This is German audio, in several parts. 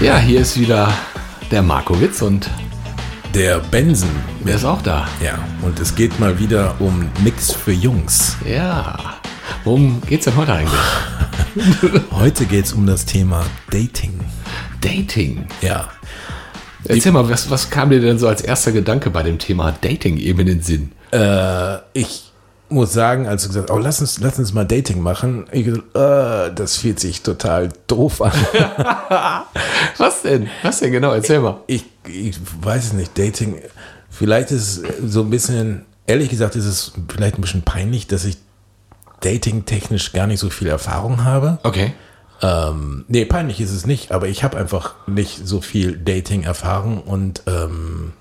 Ja, hier ist wieder der Markowitz und Der Benson. wer ist auch da? Ja, und es geht mal wieder um Nix für Jungs. Ja. Worum geht's denn heute eigentlich? Heute geht es um das Thema Dating. Dating. Ja. Erzähl mal, was, was kam dir denn so als erster Gedanke bei dem Thema Dating eben in den Sinn? Äh, ich muss sagen, als du gesagt hast, oh, lass uns, lass uns mal Dating machen, ich gesagt, äh, das fühlt sich total doof an. Was denn? Was denn genau? Erzähl mal. ich, ich weiß es nicht, Dating, vielleicht ist es so ein bisschen, ehrlich gesagt, ist es vielleicht ein bisschen peinlich, dass ich dating-technisch gar nicht so viel Erfahrung habe. Okay. Ähm, nee, peinlich ist es nicht, aber ich habe einfach nicht so viel Dating-Erfahrung und ähm,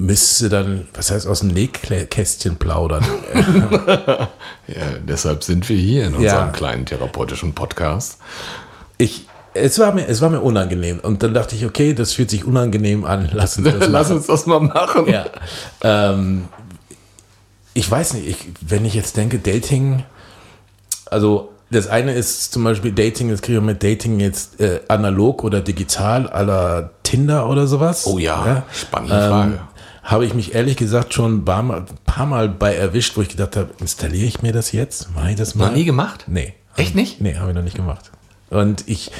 müsste dann, was heißt, aus dem Nähkästchen plaudern. Ja, deshalb sind wir hier in unserem Ja. kleinen therapeutischen Podcast. ich, es war, mir, es war mir unangenehm und dann dachte ich, okay, das fühlt sich unangenehm an, lass uns das Lass uns das mal machen. Ja. Ähm, ich weiß nicht, ich, wenn ich jetzt denke, Dating, also das eine ist zum Beispiel Dating, das kriege ich mit Dating jetzt äh, analog oder digital, aller Tinder oder sowas. Oh ja, spannende Frage. Habe ich mich ehrlich gesagt schon ein paar Mal, paar Mal bei erwischt, wo ich gedacht habe, installiere ich mir das jetzt? Mache ich das mal? Noch nie gemacht? Nee. Echt nicht? Nee, habe ich noch nicht gemacht. Und ich,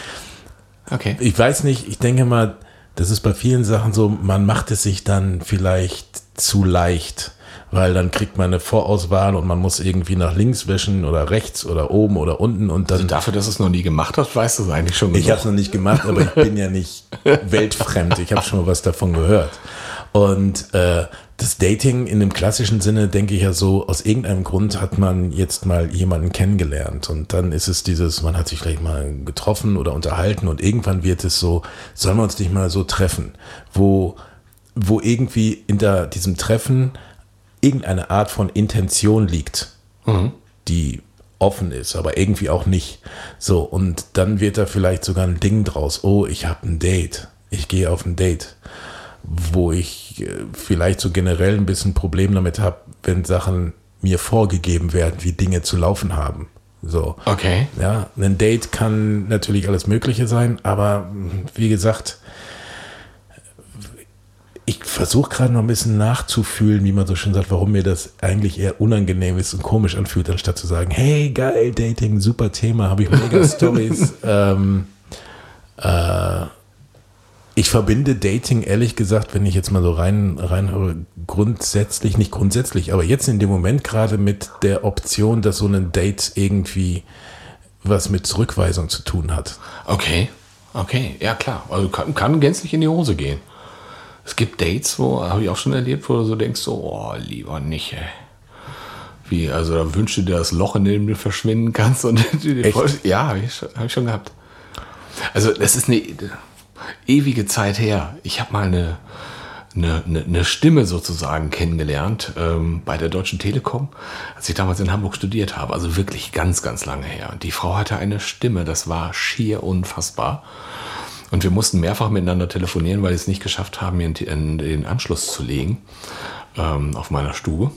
Okay. ich weiß nicht, ich denke mal, das ist bei vielen Sachen so, man macht es sich dann vielleicht zu leicht, weil dann kriegt man eine Vorauswahl und man muss irgendwie nach links wischen oder rechts oder oben oder unten und dann. Dafür, dass du es noch nie gemacht hast, weißt du es eigentlich schon ich genug. habe es noch nicht gemacht, aber ich bin ja nicht weltfremd. Ich habe schon mal was davon gehört. Und äh, das Dating in dem klassischen Sinne, denke ich ja so, aus irgendeinem Grund hat man jetzt mal jemanden kennengelernt. Und dann ist es dieses, man hat sich vielleicht mal getroffen oder unterhalten und irgendwann wird es so, sollen wir uns nicht mal so treffen, wo, wo irgendwie hinter diesem Treffen irgendeine Art von Intention liegt, die offen ist, aber irgendwie auch nicht. So, und dann wird da vielleicht sogar ein Ding draus. Oh, ich habe ein Date. Ich gehe auf ein Date. Wo ich äh, vielleicht so generell ein bisschen Problem damit habe, wenn Sachen mir vorgegeben werden, wie Dinge zu laufen haben. So. Okay. Ja, ein Date kann natürlich alles Mögliche sein, aber wie gesagt, versuche gerade noch ein bisschen nachzufühlen, wie man so schön sagt, warum mir das eigentlich eher unangenehm ist und komisch anfühlt, anstatt zu sagen, hey, geil, Dating, super Thema, habe ich mega Stories. ähm, äh, ich verbinde Dating ehrlich gesagt, wenn ich jetzt mal so rein reinhöre, grundsätzlich, nicht grundsätzlich, aber jetzt in dem Moment gerade mit der Option, dass so ein Date irgendwie was mit Zurückweisung zu tun hat. Okay, okay, ja klar. Also kann, kann gänzlich in die Hose gehen. Es gibt Dates, wo, habe ich auch schon erlebt, wo du so denkst, so, oh, lieber nicht, ey. Wie, also da wünschst du dir das Loch, in dem du verschwinden kannst und ja, habe ich, schon- hab ich schon gehabt. Also das ist eine ewige Zeit her. Ich habe mal eine, eine, eine, eine Stimme sozusagen kennengelernt ähm, bei der Deutschen Telekom, als ich damals in Hamburg studiert habe. Also wirklich ganz, ganz lange her. Und die Frau hatte eine Stimme, das war schier unfassbar. Und wir mussten mehrfach miteinander telefonieren, weil wir es nicht geschafft haben, mir den Anschluss zu legen ähm, auf meiner Stube.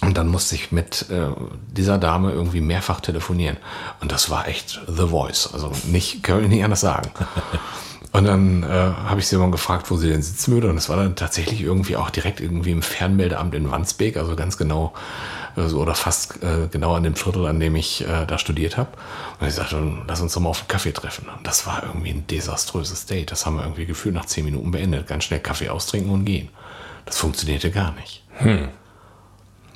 Und dann musste ich mit äh, dieser Dame irgendwie mehrfach telefonieren. Und das war echt The Voice. Also nicht, kann ich nicht anders sagen. Und dann äh, habe ich sie mal gefragt, wo sie denn sitzen würde. Und es war dann tatsächlich irgendwie auch direkt irgendwie im Fernmeldeamt in Wandsbek, also ganz genau äh, so oder fast äh, genau an dem Viertel, an dem ich äh, da studiert habe. Und ich sagte, lass uns doch mal auf einen Kaffee treffen. Und das war irgendwie ein desaströses Date. Das haben wir irgendwie gefühlt nach zehn Minuten beendet. Ganz schnell Kaffee austrinken und gehen. Das funktionierte gar nicht.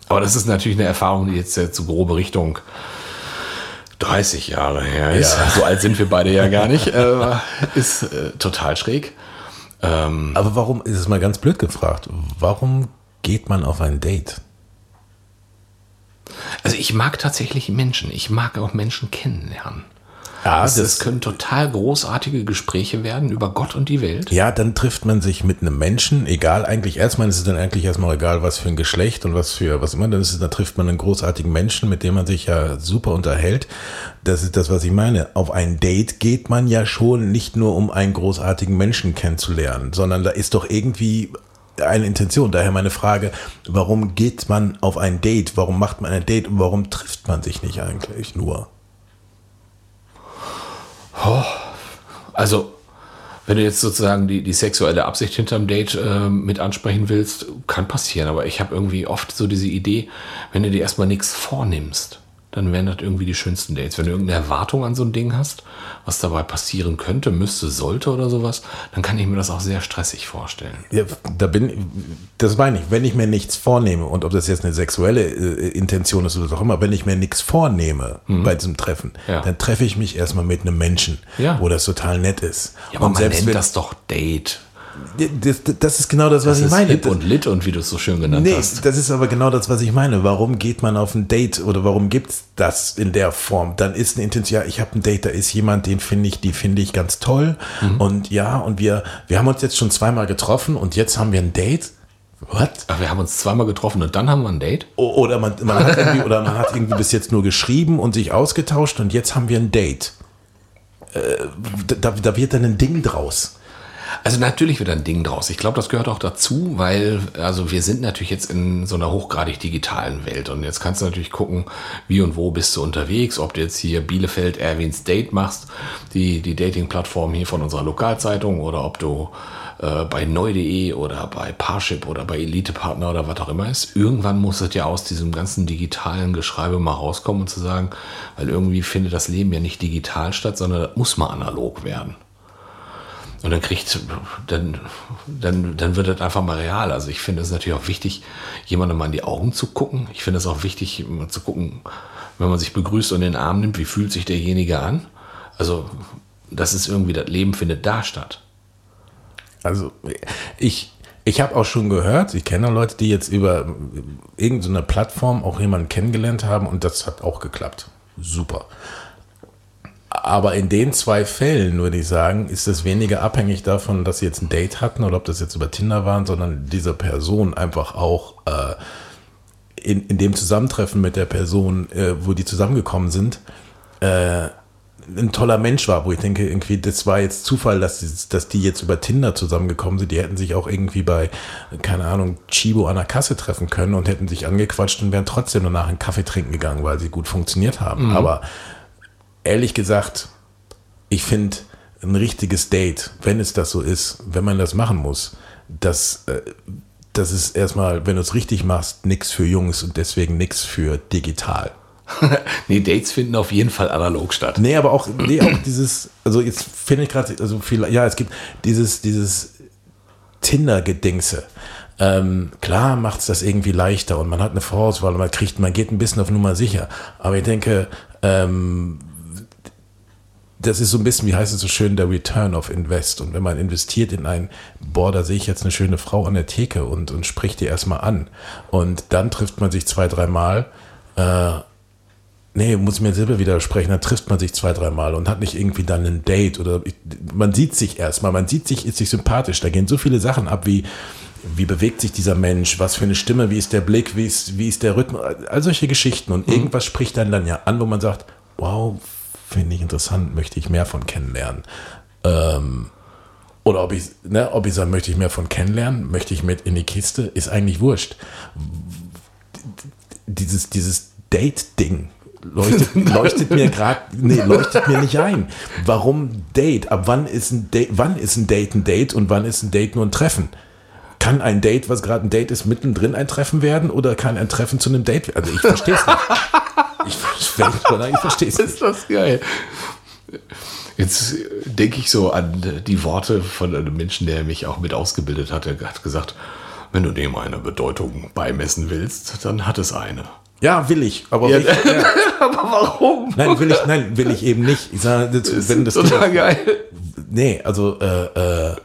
Aber das ist natürlich eine Erfahrung, die jetzt, jetzt so grobe Richtung 30 Jahre her ist. Ja. So alt sind wir beide ja gar nicht. Äh, ist äh, total schräg. Ähm, Aber warum, ist es mal ganz blöd gefragt, warum geht man auf ein Date? Also ich mag tatsächlich Menschen. Ich mag auch Menschen kennenlernen. Ja, das, das- das können total großartige Gespräche werden über Gott und die Welt. Ja, dann trifft man sich mit einem Menschen, egal eigentlich, erstmal ist es dann eigentlich erstmal egal, was für ein Geschlecht und was für, was immer das ist, da trifft man einen großartigen Menschen, mit dem man sich ja super unterhält. Das ist das, was ich meine. Auf ein Date geht man ja schon nicht nur, um einen großartigen Menschen kennenzulernen, sondern da ist doch irgendwie eine Intention. Daher meine Frage, warum geht man auf ein Date? Warum macht man ein Date und warum trifft man sich nicht eigentlich nur? Also, wenn du jetzt sozusagen die, die sexuelle Absicht hinterm Date äh, mit ansprechen willst, kann passieren. Aber ich habe irgendwie oft so diese Idee, wenn du dir erstmal nichts vornimmst, dann wären das irgendwie die schönsten Dates. Wenn du irgendeine Erwartung an so ein Ding hast, was dabei passieren könnte, müsste, sollte oder sowas, dann kann ich mir das auch sehr stressig vorstellen. Ja, da bin das meine ich, wenn ich mir nichts vornehme und ob das jetzt eine sexuelle äh, Intention ist oder was auch immer, wenn ich mir nichts vornehme bei diesem Treffen, Mhm. Ja. dann treffe ich mich erstmal mit einem Menschen, Ja. wo das total nett ist. Ja, aber und man selbst nennt das doch Date. Das, das ist genau das, was Das ich meine. hip und lit und wie du es so schön genannt Nee, hast. das ist aber genau das, was ich meine. Warum geht man auf ein Date oder warum gibt's das in der Form? Dann ist eine Intention, ja, ich habe ein Date, da ist jemand, den finde ich, die finde ich ganz toll. Mhm. Und ja, und wir, wir haben uns jetzt schon zweimal getroffen und jetzt haben wir ein Date. What? Aber wir haben uns zweimal getroffen und dann haben wir ein Date. Oder man, man hat irgendwie, oder man hat irgendwie bis jetzt nur geschrieben und sich ausgetauscht und jetzt haben wir ein Date. Äh, da, da wird dann ein Ding draus. Also natürlich wird ein Ding draus. Ich glaube, das gehört auch dazu, weil also wir sind natürlich jetzt in so einer hochgradig digitalen Welt und jetzt kannst du natürlich gucken, wie und wo bist du unterwegs, ob du jetzt hier Bielefeld Erwins Date machst, die die Dating-Plattform hier von unserer Lokalzeitung oder ob du äh, bei neu.de oder bei Parship oder bei Elitepartner oder was auch immer ist. Irgendwann muss es ja aus diesem ganzen digitalen Geschreibe mal rauskommen und zu sagen, weil irgendwie findet das Leben ja nicht digital statt, sondern das muss mal analog werden. Und dann kriegt, dann, dann, dann wird das einfach mal real. Also ich finde es natürlich auch wichtig, jemandem mal in die Augen zu gucken. Ich finde es auch wichtig, mal zu gucken, wenn man sich begrüßt und in den Arm nimmt, wie fühlt sich derjenige an? Also, das ist irgendwie, das Leben findet da statt. Also ich, ich habe auch schon gehört, ich kenne Leute, die jetzt über irgendeine Plattform auch jemanden kennengelernt haben und das hat auch geklappt. Super. Aber in den zwei Fällen, würde ich sagen, ist es weniger abhängig davon, dass sie jetzt ein Date hatten oder ob das jetzt über Tinder waren, sondern diese Person einfach auch äh, in, in dem Zusammentreffen mit der Person, äh, wo die zusammengekommen sind, äh, ein toller Mensch war, wo ich denke, irgendwie, das war jetzt Zufall, dass die, dass die jetzt über Tinder zusammengekommen sind. Die hätten sich auch irgendwie bei, keine Ahnung, Chibo an der Kasse treffen können und hätten sich angequatscht und wären trotzdem danach einen Kaffee trinken gegangen, weil sie gut funktioniert haben. Aber ehrlich gesagt, ich finde ein richtiges Date, wenn es das so ist, wenn man das machen muss, das, äh, das ist erstmal, wenn du es richtig machst, nichts für Jungs und deswegen nichts für digital. nee, Dates finden auf jeden Fall analog statt. Nee, aber auch, nee, auch dieses, also jetzt finde ich gerade, also viel, ja, es gibt dieses, dieses Tinder-Gedingse. Ähm, klar macht es das irgendwie leichter und man hat eine Vorauswahl und man kriegt, man geht ein bisschen auf Nummer sicher. Aber ich denke, ähm, das ist so ein bisschen, wie heißt es so schön, der Return of Invest. Und wenn man investiert in ein, boah, da sehe ich jetzt eine schöne Frau an der Theke und, und spricht die erstmal an. Und dann trifft man sich zwei, dreimal. Äh, nee, muss ich mir selber widersprechen, dann trifft man sich zwei, dreimal und hat nicht irgendwie dann ein Date oder ich, man sieht sich erstmal, man sieht sich, ist sich sympathisch. Da gehen so viele Sachen ab wie, wie bewegt sich dieser Mensch, was für eine Stimme, wie ist der Blick, wie ist, wie ist der Rhythmus, all solche Geschichten. Und irgendwas spricht dann dann ja an, wo man sagt, wow, finde ich interessant, möchte ich mehr von kennenlernen. Ähm, oder ob ich, ne, ob ich sage, möchte ich mehr von kennenlernen, möchte ich mit in die Kiste, ist eigentlich wurscht. Dieses, dieses Date-Ding leuchtet, leuchtet mir gerade, nee, leuchtet mir nicht ein. Warum Date? Ab wann ist ein Date, wann ist ein Date ein Date und wann ist ein Date nur ein Treffen? Kann ein Date, was gerade ein Date ist, mittendrin ein Treffen werden oder kann ein Treffen zu einem Date werden? Also ich verstehe es nicht. Ich, ich, ich verstehe es. Ist das geil. Jetzt denke ich so an die Worte von einem Menschen, der mich auch mit ausgebildet hat. Er hat gesagt, wenn du dem eine Bedeutung beimessen willst, dann hat es eine. Ja, will ich, aber Ja, ich, ja. aber warum? nein, will ich, nein, will ich eben nicht. Ich sage, das, wenn das total geil. nee, also äh, äh,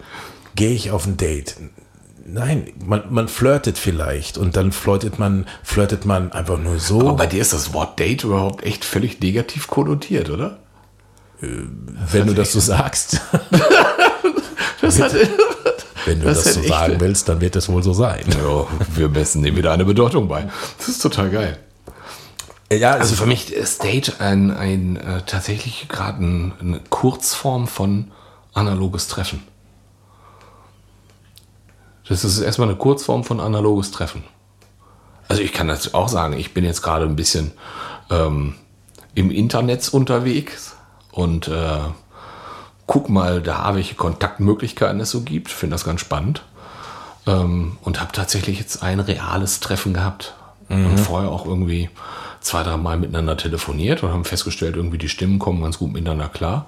gehe ich auf ein Date. Nein, man, man flirtet vielleicht und dann flirtet man, flirtet man einfach nur so. Aber bei dir ist das Wort Date überhaupt echt völlig negativ konnotiert, oder? wenn du das so sagst. Das hat, Wenn du Das das, so sagen willst, dann wird es wohl so sein. ja, wir messen dem wieder eine Bedeutung bei. Das ist total geil. Ja, Also für mich ist Date ein, ein äh, tatsächlich gerade ein, eine Kurzform von analoges Treffen. Das ist erstmal eine Kurzform von analoges Treffen. Also ich kann das auch sagen, ich bin jetzt gerade ein bisschen ähm, im Internet unterwegs und äh, guck mal da, welche Kontaktmöglichkeiten es so gibt. Finde das ganz spannend. Ähm, und habe tatsächlich jetzt ein reales Treffen gehabt. Und vorher auch irgendwie zwei, drei Mal miteinander telefoniert und haben festgestellt, irgendwie die Stimmen kommen ganz gut miteinander klar.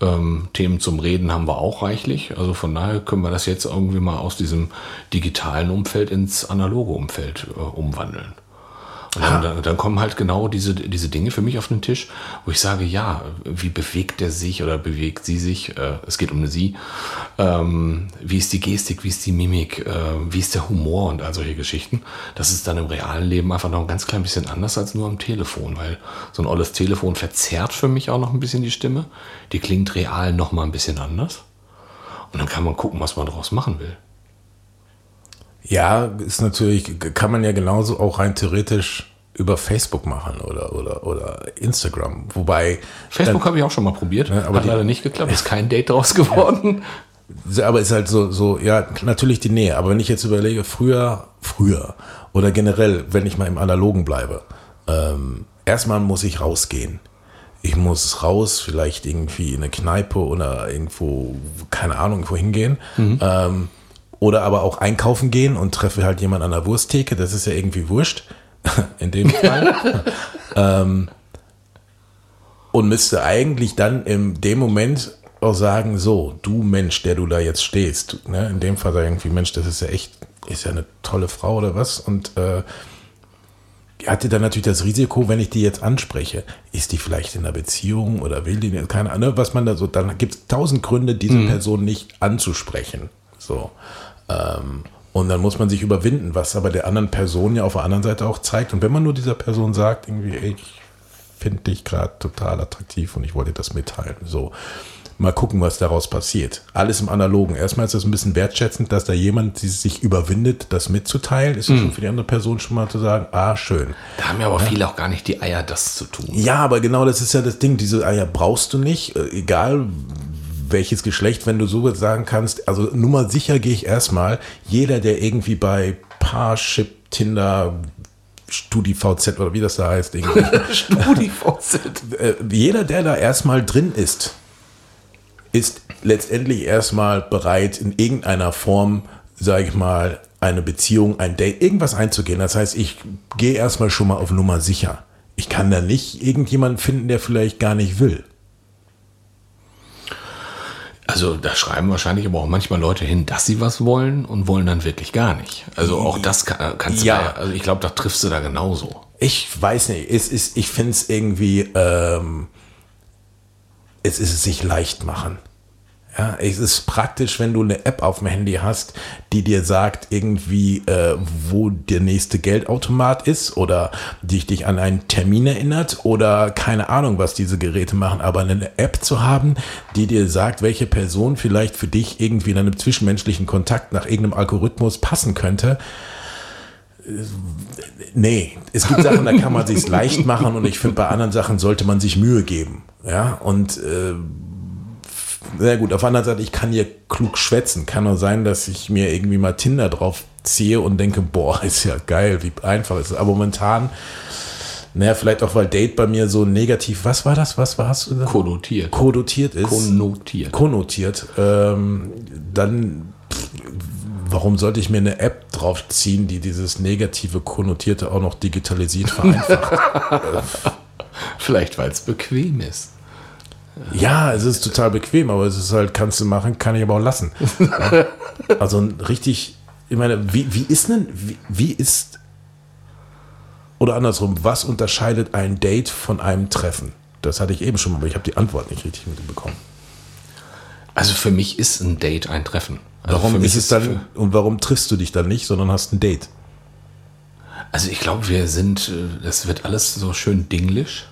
Ähm, Themen zum Reden haben wir auch reichlich. Also von daher können wir das jetzt irgendwie mal aus diesem digitalen Umfeld ins analoge Umfeld äh, umwandeln. Und dann, dann, dann kommen halt genau diese, diese Dinge für mich auf den Tisch, wo ich sage, ja, wie bewegt der sich oder bewegt sie sich? Äh, es geht um eine sie. Ähm, wie ist die Gestik, wie ist die Mimik, äh, wie ist der Humor und all solche Geschichten. Das ist dann im realen Leben einfach noch ein ganz klein bisschen anders als nur am Telefon, weil so ein olles Telefon verzerrt für mich auch noch ein bisschen die Stimme. Die klingt real noch mal ein bisschen anders. Und dann kann man gucken, was man daraus machen will. Ja, ist natürlich, kann man ja genauso auch rein theoretisch über Facebook machen oder, oder, oder Instagram. Wobei, Facebook habe ich auch schon mal probiert, aber hat die- leider nicht geklappt, ist kein Date draus geworden. aber ist halt so, so, ja, natürlich die Nähe. Aber wenn ich jetzt überlege, früher, früher oder generell, wenn ich mal im Analogen bleibe, ähm, erstmal muss ich rausgehen. Ich muss raus, vielleicht irgendwie in eine Kneipe oder irgendwo, keine Ahnung, irgendwo hingehen. Ähm, oder aber auch einkaufen gehen und treffe halt jemanden an der Wursttheke. Das ist ja irgendwie wurscht. In dem Fall. ähm, und müsste eigentlich dann in dem Moment auch sagen, so, du Mensch, der du da jetzt stehst, ne, in dem Fall irgendwie, Mensch, das ist ja echt, ist ja eine tolle Frau oder was und äh, hatte dann natürlich das Risiko, wenn ich die jetzt anspreche, ist die vielleicht in einer Beziehung oder will die, keine Ahnung, was man da so, dann gibt es tausend Gründe, diese Person nicht anzusprechen, so. Ähm, und dann muss man sich überwinden, was aber der anderen Person ja auf der anderen Seite auch zeigt. Und wenn man nur dieser Person sagt, irgendwie, ey, ich finde dich gerade total attraktiv und ich wollte dir das mitteilen. So, mal gucken, was daraus passiert. Alles im Analogen. Erstmal ist es ein bisschen wertschätzend, dass da jemand sich überwindet, das mitzuteilen. Ist es schon für die andere Person schon mal zu sagen, ah, schön. Da haben ja aber viele auch gar nicht die Eier, das zu tun. Ja, aber genau das ist ja das Ding. Diese Eier brauchst du nicht, äh, egal welches Geschlecht, wenn du so sagen kannst. Also Nummer sicher gehe ich erstmal. Jeder, der irgendwie bei Parship, Tinder, StudiVZ oder wie das da heißt, irgendwie, StudiVZ. äh, jeder, der da erstmal drin ist, ist letztendlich erstmal bereit, in irgendeiner Form, sage ich mal, eine Beziehung, ein Date, irgendwas einzugehen. Das heißt, ich gehe erstmal schon mal auf Nummer sicher. Ich kann da nicht irgendjemanden finden, der vielleicht gar nicht will. Also da schreiben wahrscheinlich aber auch manchmal Leute hin, dass sie was wollen und wollen dann wirklich gar nicht. Also auch das kann, kannst du Ja. ja. also ich glaube, da triffst du da genauso. Ich weiß nicht, es ist, ich finde es irgendwie, ähm, es ist es sich leicht machen. Ja, es ist praktisch, wenn du eine App auf dem Handy hast, die dir sagt, irgendwie, äh, wo der nächste Geldautomat ist oder die dich an einen Termin erinnert oder keine Ahnung, was diese Geräte machen. Aber eine App zu haben, die dir sagt, welche Person vielleicht für dich irgendwie in einem zwischenmenschlichen Kontakt nach irgendeinem Algorithmus passen könnte, Nee, es gibt Sachen, da kann man sich's leicht machen und ich finde, bei anderen Sachen sollte man sich Mühe geben. Ja, und äh, na gut, auf der anderen Seite, ich kann hier klug schwätzen. Kann nur sein, dass ich mir irgendwie mal Tinder drauf ziehe und denke, boah, ist ja geil, wie einfach ist es. Aber momentan, naja, vielleicht auch, weil Date bei mir so negativ, was war das? Was war hast du gesagt? Konnotiert. Kodotiert ist. Konnotiert. konnotiert, ähm, dann pff, warum sollte ich mir eine App draufziehen, die dieses negative Konnotierte auch noch digitalisiert vereinfacht? Vielleicht, weil es bequem ist. Ja, es ist total bequem, aber es ist halt, kannst du machen, kann ich aber auch lassen. Also ein richtig, ich meine, wie, wie ist denn, wie, wie ist, oder andersrum, was unterscheidet ein Date von einem Treffen? Das hatte ich eben schon mal, aber ich habe die Antwort nicht richtig mitbekommen. Also für mich ist ein Date ein Treffen. Also Warum ist es dann, und warum triffst du dich dann nicht, sondern hast ein Date? Also ich glaube, wir sind, äh, das wird alles so schön dinglisch.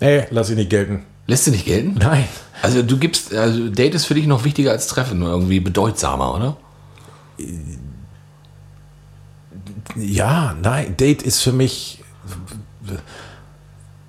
Ey, lass ihn nicht gelten. Lässt du nicht gelten? Nein. Also du gibst, also Date ist für dich noch wichtiger als Treffen, nur irgendwie bedeutsamer, oder? Ja, nein, Date ist für mich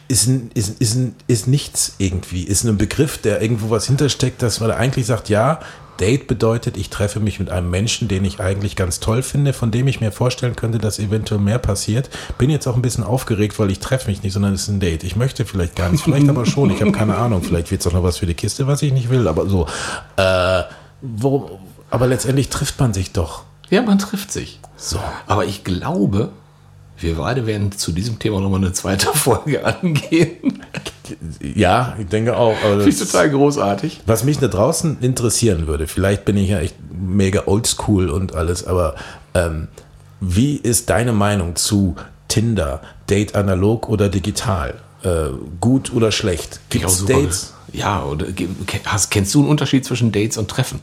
ist, ist, ist, ist nichts irgendwie, ist ein Begriff, der irgendwo was hintersteckt, dass man eigentlich sagt, ja, Date bedeutet, ich treffe mich mit einem Menschen, den ich eigentlich ganz toll finde, von dem ich mir vorstellen könnte, dass eventuell mehr passiert. Bin jetzt auch ein bisschen aufgeregt, weil ich treffe mich nicht, sondern es ist ein Date. Ich möchte vielleicht gar nicht, vielleicht aber schon, ich habe keine Ahnung, vielleicht wird es auch noch was für die Kiste, was ich nicht will, aber so. Äh, wo, aber letztendlich trifft man sich doch. Ja, man trifft sich. So. Aber ich glaube, wir beide werden zu diesem Thema nochmal eine zweite Folge angehen. Ja, ich denke auch. Finde ich total großartig. Was mich da draußen interessieren würde, vielleicht bin ich ja echt mega oldschool und alles, aber ähm, wie ist deine Meinung zu Tinder, Date analog oder digital? Äh, gut oder schlecht? Gibt es Dates? Ja, oder hast, kennst du einen Unterschied zwischen Dates und Treffen?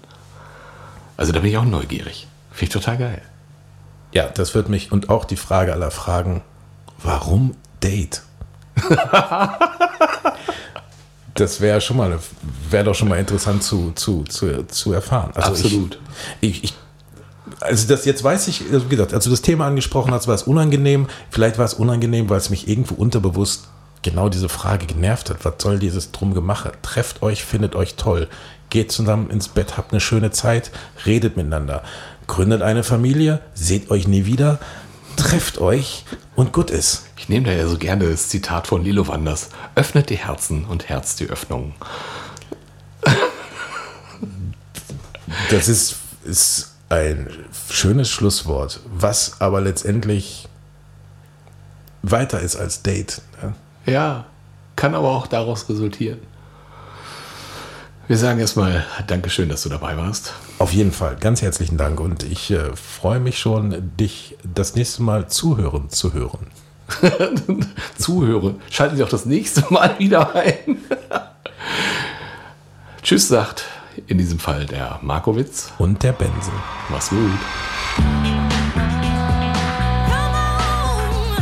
Also da bin ich auch neugierig. Finde ich total geil. Ja, das wird mich und auch die Frage aller Fragen, warum Date? das wäre schon mal, wäre doch schon mal interessant zu, zu, zu, zu erfahren. Also Absolut. Ich, ich, ich, also das jetzt weiß ich, also wie gesagt, als du das Thema angesprochen hast, war es unangenehm. Vielleicht war es unangenehm, weil es mich irgendwo unterbewusst genau diese Frage genervt hat. Was soll dieses Drumgemache? Trefft euch, findet euch toll, geht zusammen ins Bett, habt eine schöne Zeit, redet miteinander gründet eine Familie, seht euch nie wieder, trefft euch und gut ist. Ich nehme da ja so gerne das Zitat von Lilo Wanders. Öffnet die Herzen und Herz die Öffnungen. Das ist, ist ein schönes Schlusswort, was aber letztendlich weiter ist als Date. Ne? Ja, kann aber auch daraus resultieren. Wir sagen erstmal Dankeschön, dass du dabei warst. Auf jeden Fall, ganz herzlichen Dank und ich äh, freue mich schon, dich das nächste Mal zuhören zu hören. Zuhöre. Schalten Sie auch das nächste Mal wieder ein. Tschüss, sagt in diesem Fall der Markowitz. Und der Benson. Mach's gut.